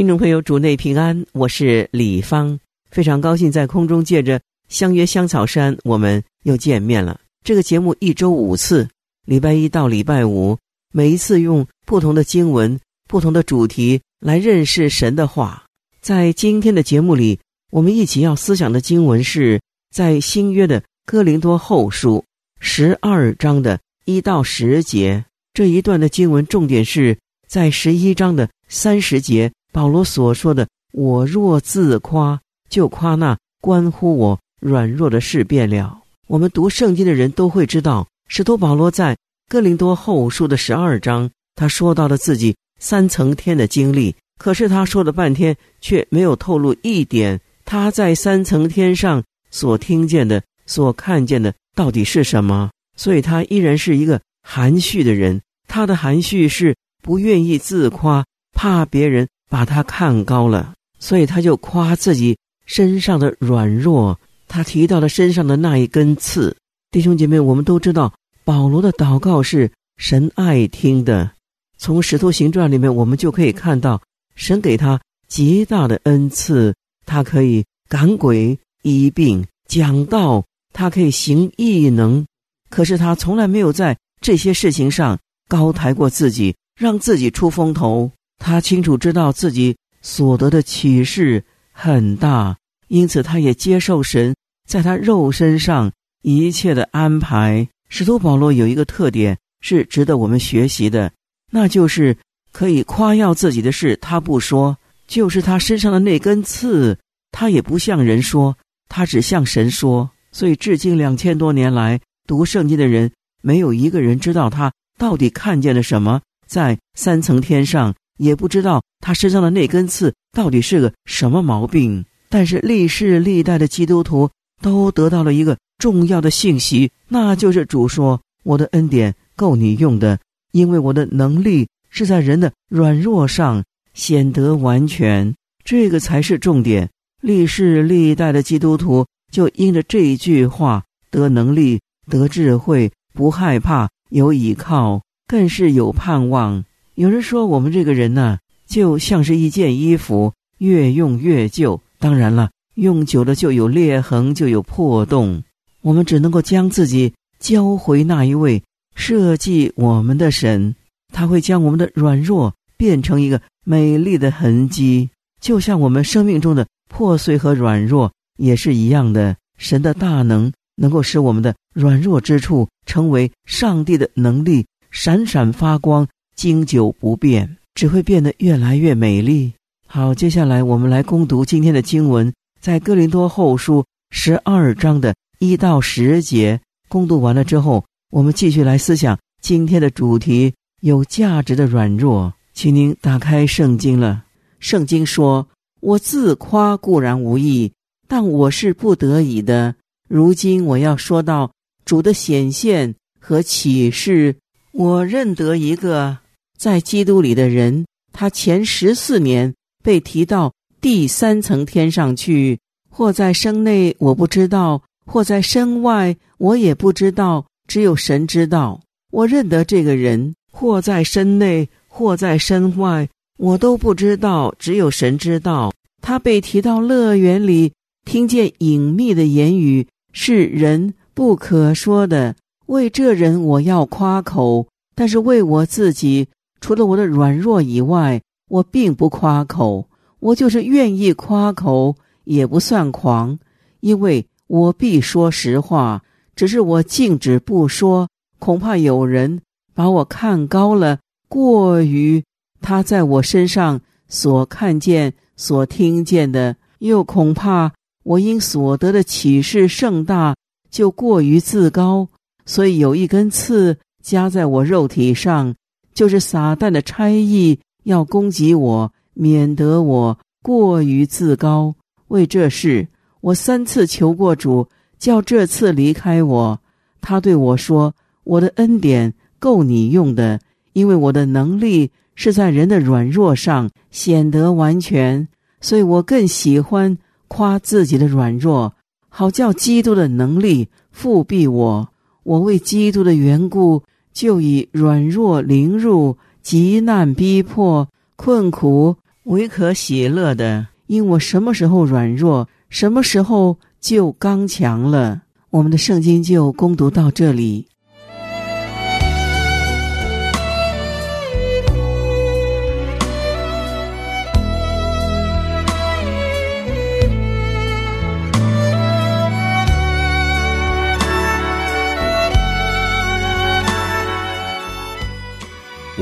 听众朋友，主内平安，我是李芳，非常高兴在空中借着相约香草山，我们又见面了。这个节目一周五次，礼拜一到礼拜五，每一次用不同的经文、不同的主题来认识神的话。在今天的节目里，我们一起要思想的经文是在新约的哥林多后书十二章的一到十节。这一段的经文重点是在十一章的三十节。保罗所说的“我若自夸，就夸那关乎我软弱的事变了。”我们读圣经的人都会知道，使徒保罗在哥林多后书的十二章，他说到了自己三层天的经历。可是他说了半天，却没有透露一点他在三层天上所听见的、所看见的到底是什么。所以他依然是一个含蓄的人。他的含蓄是不愿意自夸，怕别人。把他看高了，所以他就夸自己身上的软弱。他提到了身上的那一根刺。弟兄姐妹，我们都知道保罗的祷告是神爱听的。从《使徒行传》里面，我们就可以看到神给他极大的恩赐，他可以赶鬼、医病、讲道，他可以行异能。可是他从来没有在这些事情上高抬过自己，让自己出风头。他清楚知道自己所得的启示很大，因此他也接受神在他肉身上一切的安排。使徒保罗有一个特点是值得我们学习的，那就是可以夸耀自己的事，他不说；就是他身上的那根刺，他也不向人说，他只向神说。所以至今两千多年来，读圣经的人没有一个人知道他到底看见了什么，在三层天上。也不知道他身上的那根刺到底是个什么毛病，但是历世历代的基督徒都得到了一个重要的信息，那就是主说：“我的恩典够你用的，因为我的能力是在人的软弱上显得完全。”这个才是重点。历世历代的基督徒就因着这一句话得能力、得智慧，不害怕，有倚靠，更是有盼望。有人说，我们这个人呢，就像是一件衣服，越用越旧。当然了，用久了就有裂痕，就有破洞。我们只能够将自己交回那一位设计我们的神，他会将我们的软弱变成一个美丽的痕迹，就像我们生命中的破碎和软弱也是一样的。神的大能能够使我们的软弱之处成为上帝的能力，闪闪发光。经久不变，只会变得越来越美丽。好，接下来我们来攻读今天的经文，在哥林多后书十二章的一到十节。攻读完了之后，我们继续来思想今天的主题：有价值的软弱。请您打开圣经了。圣经说：“我自夸固然无益，但我是不得已的。如今我要说到主的显现和启示，我认得一个。”在基督里的人，他前十四年被提到第三层天上去，或在身内，我不知道；或在身外，我也不知道。只有神知道。我认得这个人，或在身内，或在身外，我都不知道。只有神知道。他被提到乐园里，听见隐秘的言语，是人不可说的。为这人，我要夸口；但是为我自己。除了我的软弱以外，我并不夸口。我就是愿意夸口，也不算狂，因为我必说实话。只是我静止不说，恐怕有人把我看高了，过于他在我身上所看见、所听见的；又恐怕我因所得的启示盛大，就过于自高，所以有一根刺夹在我肉体上。就是撒旦的差役要攻击我，免得我过于自高。为这事，我三次求过主，叫这次离开我。他对我说：“我的恩典够你用的，因为我的能力是在人的软弱上显得完全。所以我更喜欢夸自己的软弱，好叫基督的能力复庇我。我为基督的缘故，就以软弱凌辱、极难逼迫、困苦为可喜乐的，因我什么时候软弱，什么时候就刚强了。”我们的圣经就攻读到这里。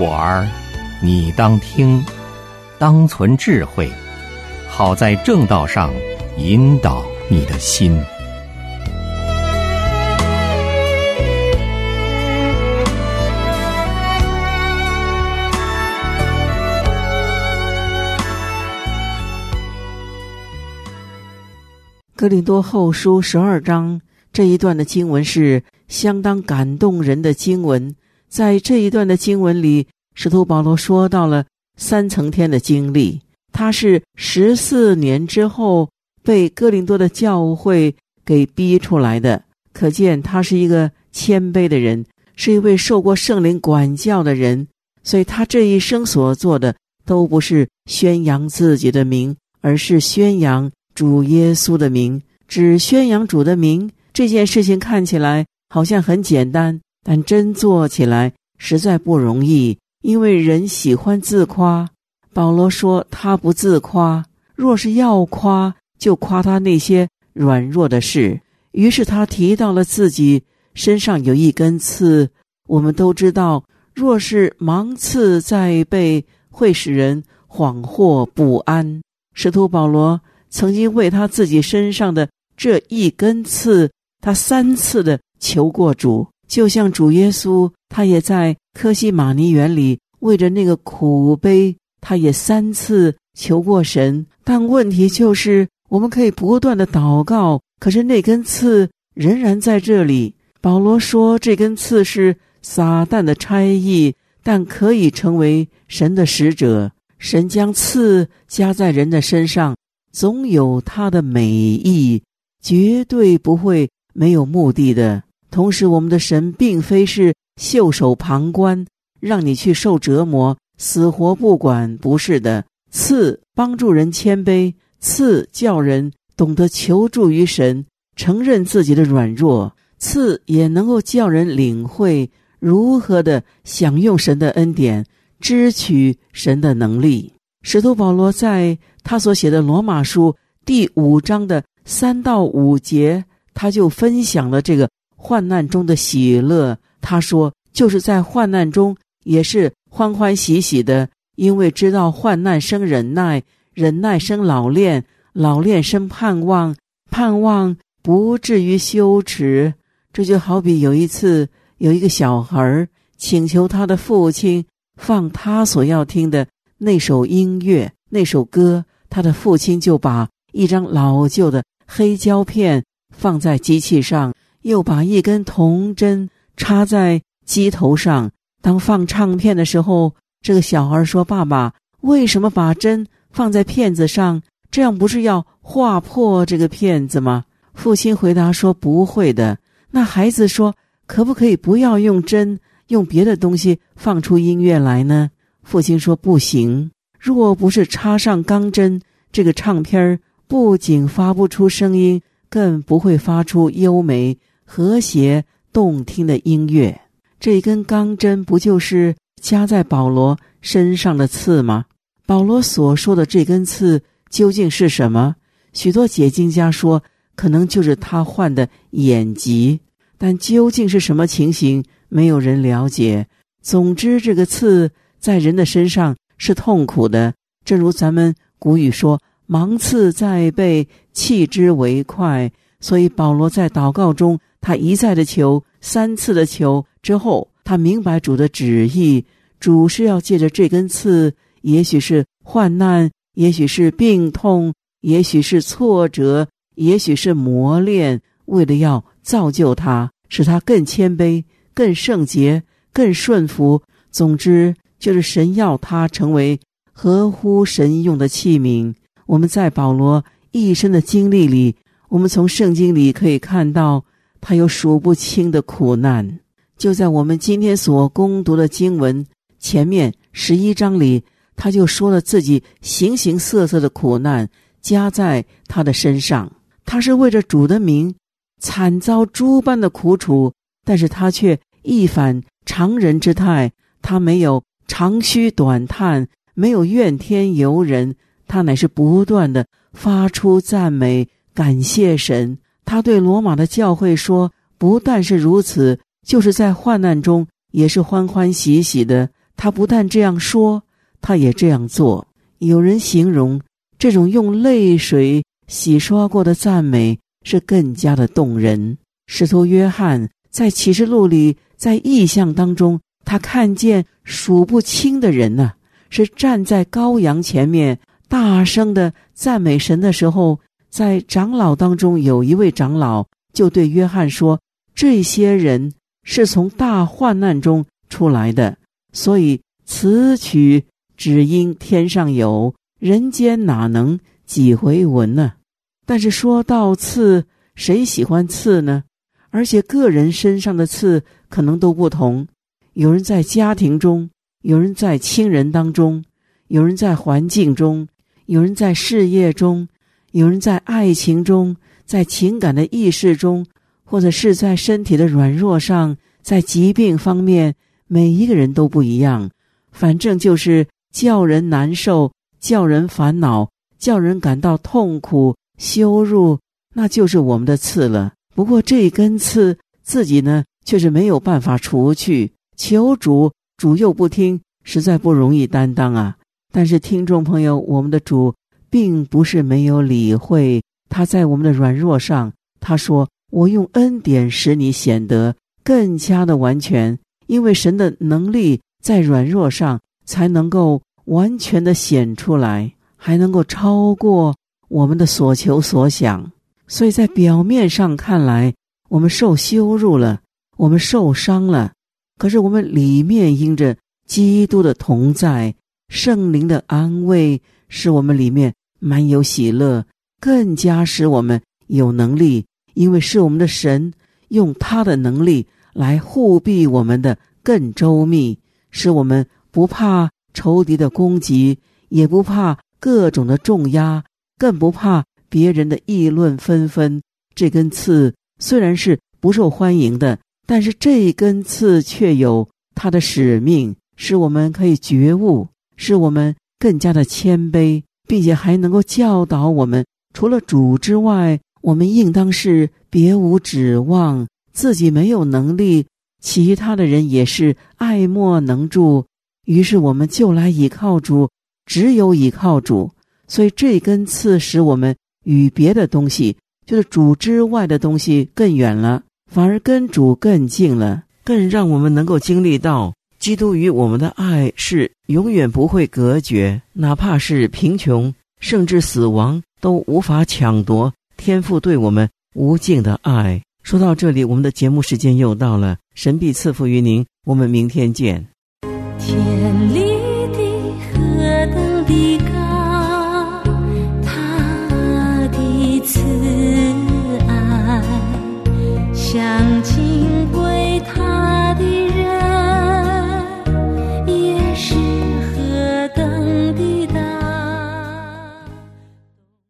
我儿，你当听，当存智慧，好在正道上引导你的心。格林多后书十二章这一段的经文是相当感动人的经文。在这一段的经文里，使徒保罗说到了三层天的经历。他是十四年之后被哥林多的教会给逼出来的，可见他是一个谦卑的人，是一位受过圣灵管教的人。所以他这一生所做的都不是宣扬自己的名，而是宣扬。主耶稣的名，只宣扬主的名，这件事情看起来好像很简单，但真做起来实在不容易。因为人喜欢自夸，保罗说他不自夸，若是要夸，就夸他那些软弱的事。于是他提到了自己身上有一根刺。我们都知道，若是芒刺在背，会使人恍惚不安。使徒保罗。曾经为他自己身上的这一根刺，他三次的求过主，就像主耶稣，他也在科西玛尼园里为着那个苦悲，他也三次求过神。但问题就是，我们可以不断的祷告，可是那根刺仍然在这里。保罗说，这根刺是撒旦的差役，但可以成为神的使者。神将刺加在人的身上。总有它的美意，绝对不会没有目的的。同时，我们的神并非是袖手旁观，让你去受折磨，死活不管。不是的，赐帮助人谦卑，赐叫人懂得求助于神，承认自己的软弱，赐也能够叫人领会如何的享用神的恩典，支取神的能力。使徒保罗在他所写的罗马书第五章的三到五节，他就分享了这个患难中的喜乐。他说：“就是在患难中，也是欢欢喜喜的，因为知道患难生忍耐，忍耐生老练，老练生盼望，盼望不至于羞耻。”这就好比有一次，有一个小孩请求他的父亲放他所要听的。那首音乐，那首歌，他的父亲就把一张老旧的黑胶片放在机器上，又把一根铜针插在机头上。当放唱片的时候，这个小孩说：“爸爸，为什么把针放在片子上？这样不是要划破这个片子吗？”父亲回答说：“不会的。”那孩子说：“可不可以不要用针，用别的东西放出音乐来呢？”父亲说：“不行，若不是插上钢针，这个唱片儿不仅发不出声音，更不会发出优美、和谐、动听的音乐。这根钢针不就是夹在保罗身上的刺吗？保罗所说的这根刺究竟是什么？许多解经家说，可能就是他患的眼疾，但究竟是什么情形，没有人了解。总之，这个刺。”在人的身上是痛苦的，正如咱们古语说：“芒刺在背，弃之为快。”所以保罗在祷告中，他一再的求，三次的求之后，他明白主的旨意，主是要借着这根刺，也许是患难，也许是病痛，也许是挫折，也许是磨练，为了要造就他，使他更谦卑、更圣洁、更顺服。总之，就是神要他成为合乎神用的器皿。我们在保罗一生的经历里，我们从圣经里可以看到，他有数不清的苦难。就在我们今天所攻读的经文前面十一章里。他就说了自己形形色色的苦难加在他的身上，他是为着主的名惨遭诸般的苦楚，但是他却一反常人之态，他没有长吁短叹，没有怨天尤人，他乃是不断的发出赞美，感谢神。他对罗马的教会说：“不但是如此，就是在患难中也是欢欢喜喜的。”他不但这样说。他也这样做。有人形容这种用泪水洗刷过的赞美是更加的动人。使徒约翰在启示录里，在异象当中，他看见数不清的人呐，是站在羔羊前面，大声的赞美神的时候，在长老当中有一位长老就对约翰说：“这些人是从大患难中出来的，所以此曲。”只因天上有人间哪能几回闻呢？但是说到刺，谁喜欢刺呢？而且个人身上的刺可能都不同。有人在家庭中，有人在亲人当中，有人在环境中，有人在事业中，有人在爱情中，在情感的意识中，或者是在身体的软弱上，在疾病方面，每一个人都不一样。反正就是。叫人难受，叫人烦恼，叫人感到痛苦、羞辱，那就是我们的刺了。不过这根刺自己呢，却是没有办法除去。求主，主又不听，实在不容易担当啊。但是听众朋友，我们的主并不是没有理会，他在我们的软弱上，他说：“我用恩典使你显得更加的完全，因为神的能力在软弱上。”才能够完全的显出来，还能够超过我们的所求所想。所以在表面上看来，我们受羞辱了，我们受伤了，可是我们里面因着基督的同在、圣灵的安慰，使我们里面满有喜乐，更加使我们有能力，因为是我们的神用他的能力来护庇我们的更周密，使我们。不怕仇敌的攻击，也不怕各种的重压，更不怕别人的议论纷纷。这根刺虽然是不受欢迎的，但是这根刺却有它的使命，使我们可以觉悟，使我们更加的谦卑，并且还能够教导我们：除了主之外，我们应当是别无指望，自己没有能力，其他的人也是爱莫能助。于是我们就来倚靠主，只有倚靠主，所以这根刺使我们与别的东西，就是主之外的东西更远了，反而跟主更近了，更让我们能够经历到基督与我们的爱是永远不会隔绝，哪怕是贫穷，甚至死亡都无法抢夺天父对我们无尽的爱。说到这里，我们的节目时间又到了，神必赐福于您，我们明天见。天里的何等的